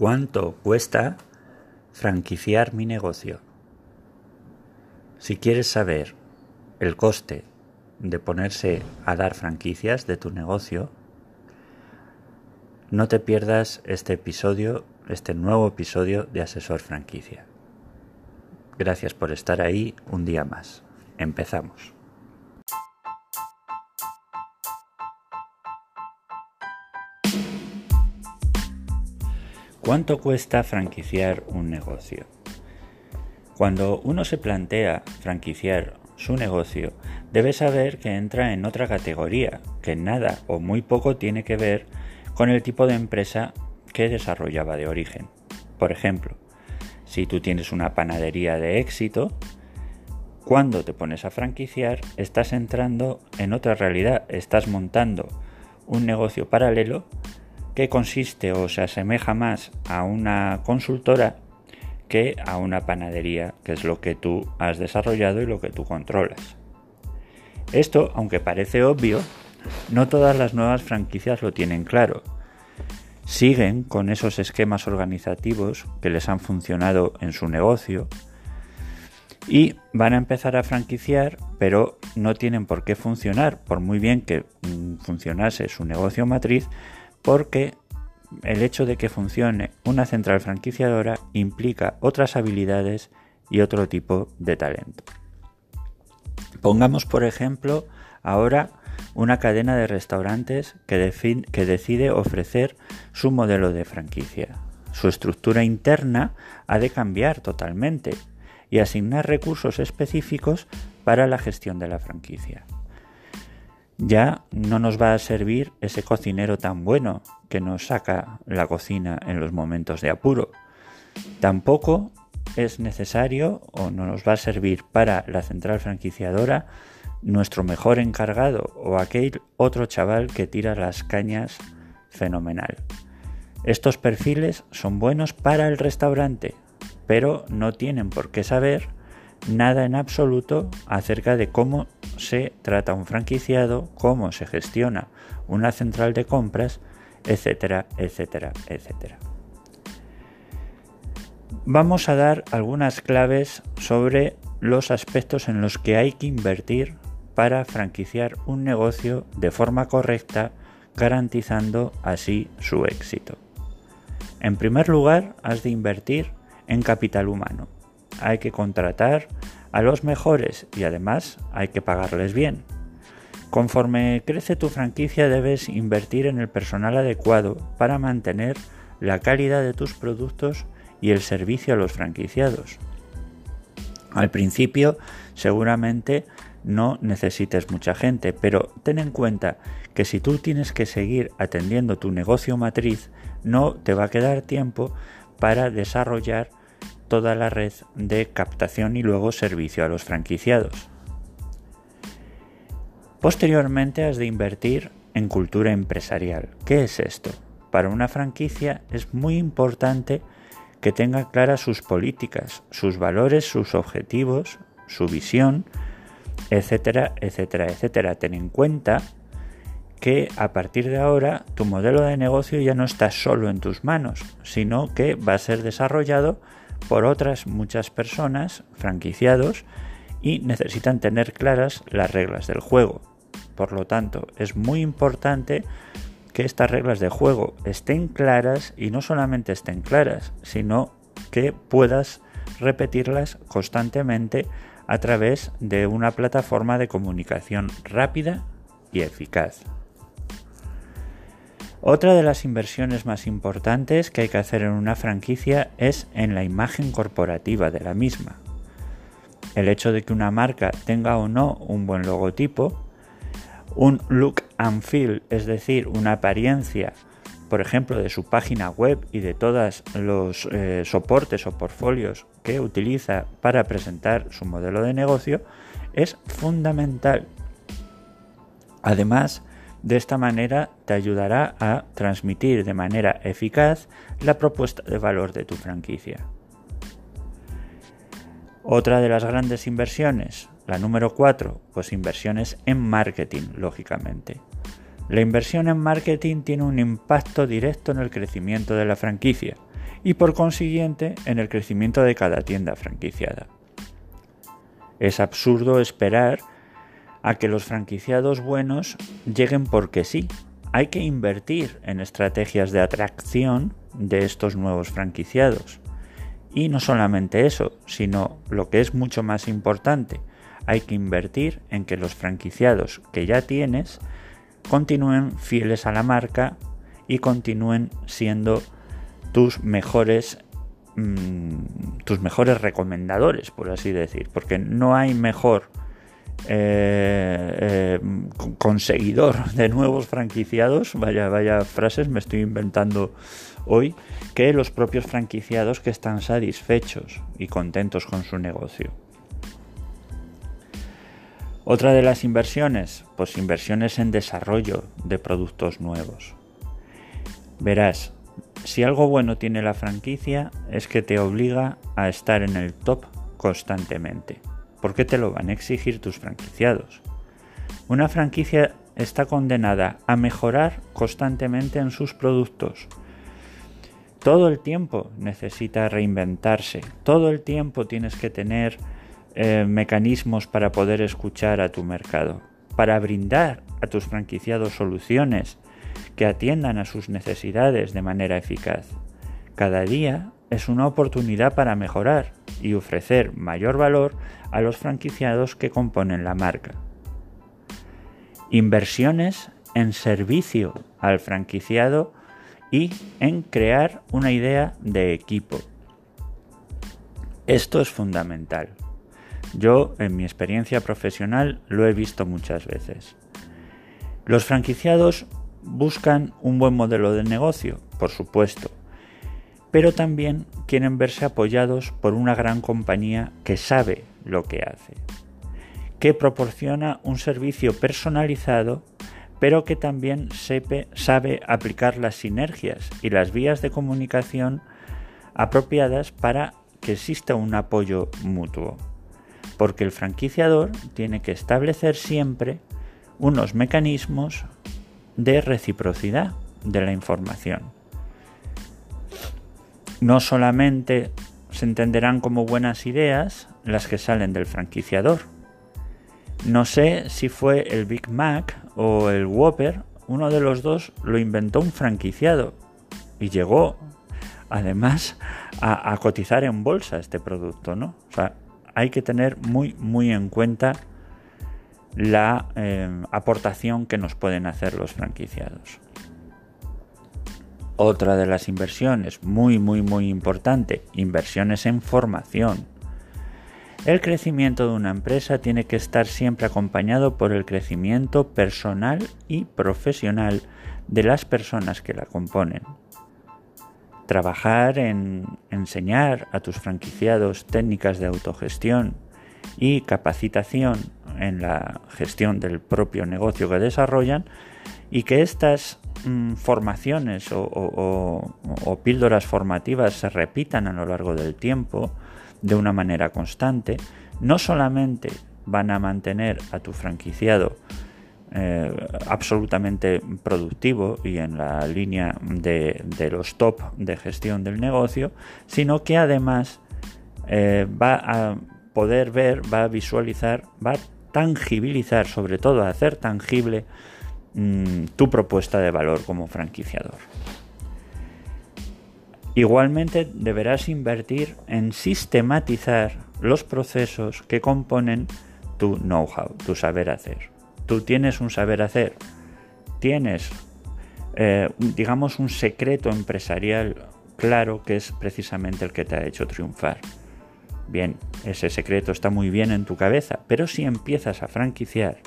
¿Cuánto cuesta franquiciar mi negocio? Si quieres saber el coste de ponerse a dar franquicias de tu negocio, no te pierdas este episodio, este nuevo episodio de Asesor Franquicia. Gracias por estar ahí un día más. Empezamos. ¿Cuánto cuesta franquiciar un negocio? Cuando uno se plantea franquiciar su negocio, debe saber que entra en otra categoría, que nada o muy poco tiene que ver con el tipo de empresa que desarrollaba de origen. Por ejemplo, si tú tienes una panadería de éxito, cuando te pones a franquiciar, estás entrando en otra realidad, estás montando un negocio paralelo que consiste o se asemeja más a una consultora que a una panadería, que es lo que tú has desarrollado y lo que tú controlas. Esto, aunque parece obvio, no todas las nuevas franquicias lo tienen claro. Siguen con esos esquemas organizativos que les han funcionado en su negocio y van a empezar a franquiciar, pero no tienen por qué funcionar, por muy bien que mm, funcionase su negocio matriz, porque el hecho de que funcione una central franquiciadora implica otras habilidades y otro tipo de talento. Pongamos, por ejemplo, ahora una cadena de restaurantes que, decide ofrecer su modelo de franquicia. Su estructura interna ha de cambiar totalmente y asignar recursos específicos para la gestión de la franquicia ya no nos va a servir ese cocinero tan bueno que nos saca la cocina en los momentos de apuro. Tampoco es necesario o no nos va a servir para la central franquiciadora nuestro mejor encargado o aquel otro chaval que tira las cañas fenomenal. Estos perfiles son buenos para el restaurante, pero no tienen por qué saber nada en absoluto acerca de cómo se trata un franquiciado, cómo se gestiona una central de compras, etcétera, etcétera, etcétera. Vamos a dar algunas claves sobre los aspectos en los que hay que invertir para franquiciar un negocio de forma correcta, garantizando así su éxito. En primer lugar, has de invertir en capital humano hay que contratar a los mejores y además hay que pagarles bien. Conforme crece tu franquicia debes invertir en el personal adecuado para mantener la calidad de tus productos y el servicio a los franquiciados. Al principio seguramente no necesites mucha gente, pero ten en cuenta que si tú tienes que seguir atendiendo tu negocio matriz, no te va a quedar tiempo para desarrollar toda la red de captación y luego servicio a los franquiciados. Posteriormente has de invertir en cultura empresarial. ¿Qué es esto? Para una franquicia es muy importante que tenga claras sus políticas, sus valores, sus objetivos, su visión, etcétera, etcétera, etcétera. Ten en cuenta que a partir de ahora tu modelo de negocio ya no está solo en tus manos, sino que va a ser desarrollado por otras muchas personas, franquiciados, y necesitan tener claras las reglas del juego. Por lo tanto, es muy importante que estas reglas de juego estén claras y no solamente estén claras, sino que puedas repetirlas constantemente a través de una plataforma de comunicación rápida y eficaz. Otra de las inversiones más importantes que hay que hacer en una franquicia es en la imagen corporativa de la misma. El hecho de que una marca tenga o no un buen logotipo, un look and feel, es decir, una apariencia, por ejemplo, de su página web y de todos los eh, soportes o portfolios que utiliza para presentar su modelo de negocio, es fundamental. Además, de esta manera te ayudará a transmitir de manera eficaz la propuesta de valor de tu franquicia. Otra de las grandes inversiones, la número 4, pues inversiones en marketing, lógicamente. La inversión en marketing tiene un impacto directo en el crecimiento de la franquicia. y por consiguiente en el crecimiento de cada tienda franquiciada. Es absurdo esperar a que los franquiciados buenos lleguen porque sí. Hay que invertir en estrategias de atracción de estos nuevos franquiciados. Y no solamente eso, sino lo que es mucho más importante, hay que invertir en que los franquiciados que ya tienes continúen fieles a la marca y continúen siendo tus mejores mm, tus mejores recomendadores por así decir porque no hay mejor eh, eh, conseguidor de nuevos franquiciados vaya vaya frases me estoy inventando hoy que los propios franquiciados que están satisfechos y contentos con su negocio otra de las inversiones, pues inversiones en desarrollo de productos nuevos. Verás, si algo bueno tiene la franquicia es que te obliga a estar en el top constantemente. ¿Por qué te lo van a exigir tus franquiciados? Una franquicia está condenada a mejorar constantemente en sus productos. Todo el tiempo necesita reinventarse, todo el tiempo tienes que tener eh, mecanismos para poder escuchar a tu mercado, para brindar a tus franquiciados soluciones que atiendan a sus necesidades de manera eficaz. Cada día es una oportunidad para mejorar y ofrecer mayor valor a los franquiciados que componen la marca. Inversiones en servicio al franquiciado y en crear una idea de equipo. Esto es fundamental. Yo, en mi experiencia profesional, lo he visto muchas veces. Los franquiciados buscan un buen modelo de negocio, por supuesto, pero también quieren verse apoyados por una gran compañía que sabe lo que hace, que proporciona un servicio personalizado, pero que también sabe aplicar las sinergias y las vías de comunicación apropiadas para que exista un apoyo mutuo porque el franquiciador tiene que establecer siempre unos mecanismos de reciprocidad de la información. No solamente se entenderán como buenas ideas las que salen del franquiciador. No sé si fue el Big Mac o el Whopper, uno de los dos lo inventó un franquiciado y llegó además a, cotizar en bolsa este producto, ¿no? hay que tener muy, muy en cuenta la eh, aportación que nos pueden hacer los franquiciados. Otra de las inversiones muy, muy, muy importante, inversiones en formación. El crecimiento de una empresa tiene que estar siempre acompañado por el crecimiento personal y profesional de las personas que la componen trabajar en enseñar a tus franquiciados técnicas de autogestión y capacitación en la gestión del propio negocio que desarrollan y que estas mm, formaciones o, píldoras formativas se repitan a lo largo del tiempo de una manera constante, no solamente van a mantener a tu franquiciado eh, absolutamente productivo y en la línea de, los top de gestión del negocio, sino que además eh, va a poder ver, va a visualizar, va a tangibilizar, sobre todo hacer tangible mm, tu propuesta de valor como franquiciador. Igualmente deberás invertir en sistematizar los procesos que componen tu know-how, tu saber hacer tú tienes un saber hacer, tienes, eh, digamos, un secreto empresarial claro que es precisamente el que te ha hecho triunfar. Bien, ese secreto está muy bien en tu cabeza, pero si empiezas a franquiciar,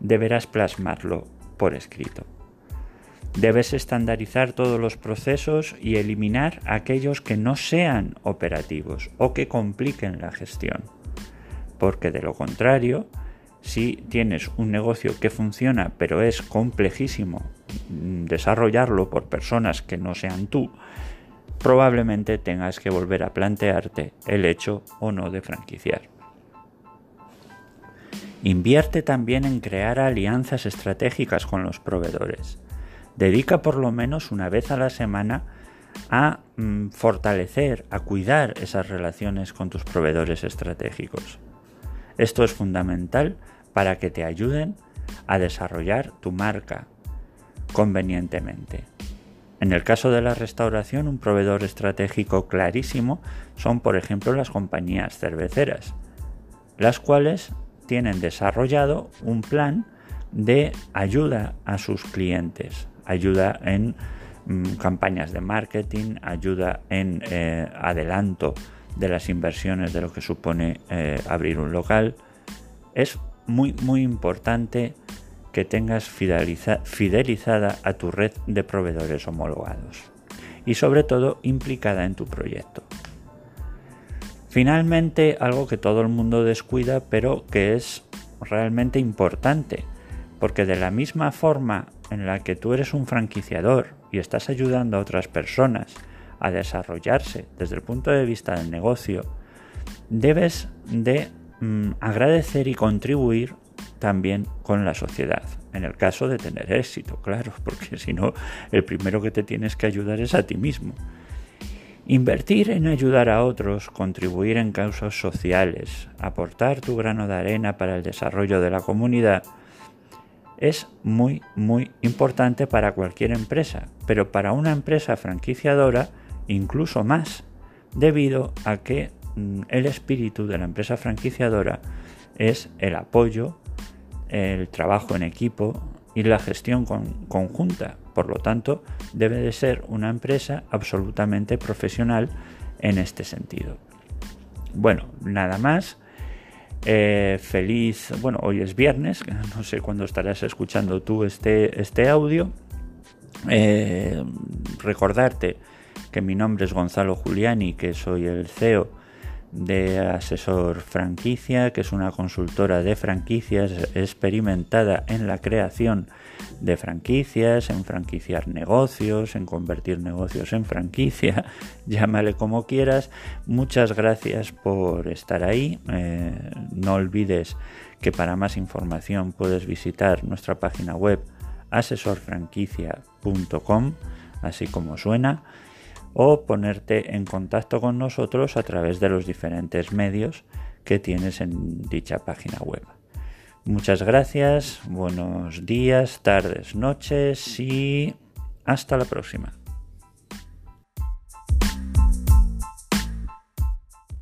deberás plasmarlo por escrito. Debes estandarizar todos los procesos y eliminar aquellos que no sean operativos o que compliquen la gestión, porque de lo contrario, si tienes un negocio que funciona pero es complejísimo desarrollarlo por personas que no sean tú, probablemente tengas que volver a plantearte el hecho o no de franquiciar. Invierte también en crear alianzas estratégicas con los proveedores. Dedica por lo menos una vez a la semana a mm, fortalecer, a cuidar esas relaciones con tus proveedores estratégicos. Esto es fundamental para que te ayuden a desarrollar tu marca convenientemente. En el caso de la restauración, un proveedor estratégico clarísimo son, por ejemplo, las compañías cerveceras, las cuales tienen desarrollado un plan de ayuda a sus clientes, ayuda en mm, campañas de marketing, ayuda en eh, adelanto de las inversiones de lo que supone eh, abrir un local. Es muy, muy importante que tengas fidelizada a tu red de proveedores homologados y sobre todo implicada en tu proyecto. Finalmente, algo que todo el mundo descuida pero que es realmente importante, porque de la misma forma en la que tú eres un franquiciador y estás ayudando a otras personas a desarrollarse desde el punto de vista del negocio, debes de mm, agradecer y contribuir también con la sociedad, en el caso de tener éxito, claro, porque si no, el primero que te tienes que ayudar es a ti mismo. Invertir en ayudar a otros, contribuir en causas sociales, aportar tu grano de arena para el desarrollo de la comunidad, es muy, muy importante para cualquier empresa, pero para una empresa franquiciadora incluso más, debido a que mm, el espíritu de la empresa franquiciadora es el apoyo, el trabajo en equipo y la gestión conjunta. Por lo tanto, debe de ser una empresa absolutamente profesional en este sentido. Bueno, nada más. Eh, feliz, bueno, hoy es viernes, no sé cuándo estarás escuchando tú este, este audio. Eh, recordarte que mi nombre es Gonzalo Giuliani, que soy el CEO de Asesor Franquicia, que es una consultora de franquicias experimentada en la creación de franquicias, en franquiciar negocios, en convertir negocios en franquicia, llámale como quieras. Muchas gracias por estar ahí. Eh, no olvides que para más información puedes visitar nuestra página web asesorfranquicia.com, así como suena o ponerte en contacto con nosotros a través de los diferentes medios que tienes en dicha página web. Muchas gracias, buenos días, tardes, noches y hasta la próxima.